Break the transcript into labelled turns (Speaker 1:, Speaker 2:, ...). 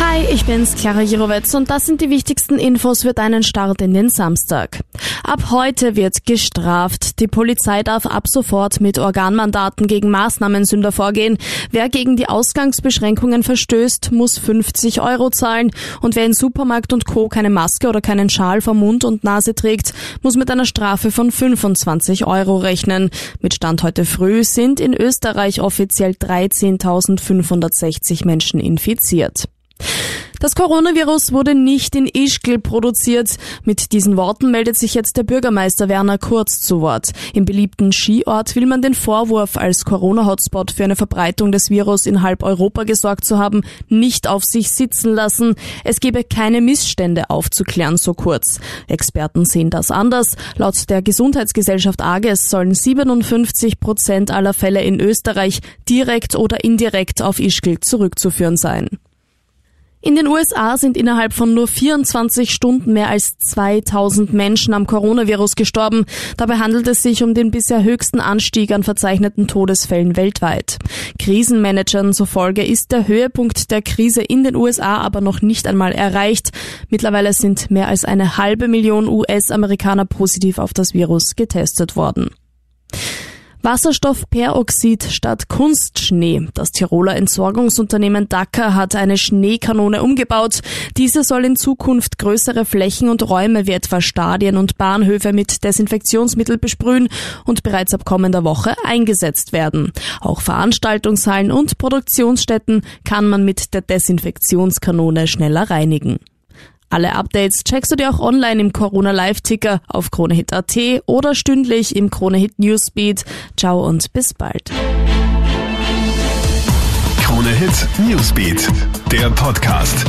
Speaker 1: Hi, ich bin's, Clara Jirovetz und das sind die wichtigsten Infos für deinen Start in den Samstag. Ab heute wird gestraft. Die Polizei darf ab sofort mit Organmandaten gegen Maßnahmensünder vorgehen. Wer gegen die Ausgangsbeschränkungen verstößt, muss 50 Euro zahlen und wer in Supermarkt und Co. keine Maske oder keinen Schal vor Mund und Nase trägt, muss mit einer Strafe von 25 Euro rechnen. Mit Stand heute früh sind in Österreich offiziell 13.560 Menschen infiziert. Das Coronavirus wurde nicht in Ischgl produziert. Mit diesen Worten meldet sich jetzt der Bürgermeister Werner Kurz zu Wort. Im beliebten Skiort will man den Vorwurf, als Corona-Hotspot für eine Verbreitung des Virus in halb Europa gesorgt zu haben, nicht auf sich sitzen lassen. Es gebe keine Missstände aufzuklären, so kurz. Experten sehen das anders. Laut der Gesundheitsgesellschaft AGES sollen 57 Prozent aller Fälle in Österreich direkt oder indirekt auf Ischgl zurückzuführen sein. In den USA sind innerhalb von nur 24 Stunden mehr als 2000 Menschen am Coronavirus gestorben. Dabei handelt es sich um den bisher höchsten Anstieg an verzeichneten Todesfällen weltweit. Krisenmanagern zufolge ist der Höhepunkt der Krise in den USA aber noch nicht einmal erreicht. Mittlerweile sind mehr als eine halbe Million US-Amerikaner positiv auf das Virus getestet worden. Wasserstoffperoxid statt Kunstschnee. Das Tiroler Entsorgungsunternehmen Dacker hat eine Schneekanone umgebaut. Diese soll in Zukunft größere Flächen und Räume wie etwa Stadien und Bahnhöfe mit Desinfektionsmittel besprühen und bereits ab kommender Woche eingesetzt werden. Auch Veranstaltungshallen und Produktionsstätten kann man mit der Desinfektionskanone schneller reinigen. Alle Updates checkst du dir auch online im Corona Live Ticker auf KroneHit.at oder stündlich im KroneHit Newsbeat. Ciao und bis bald.
Speaker 2: KroneHit Newsbeat, der Podcast.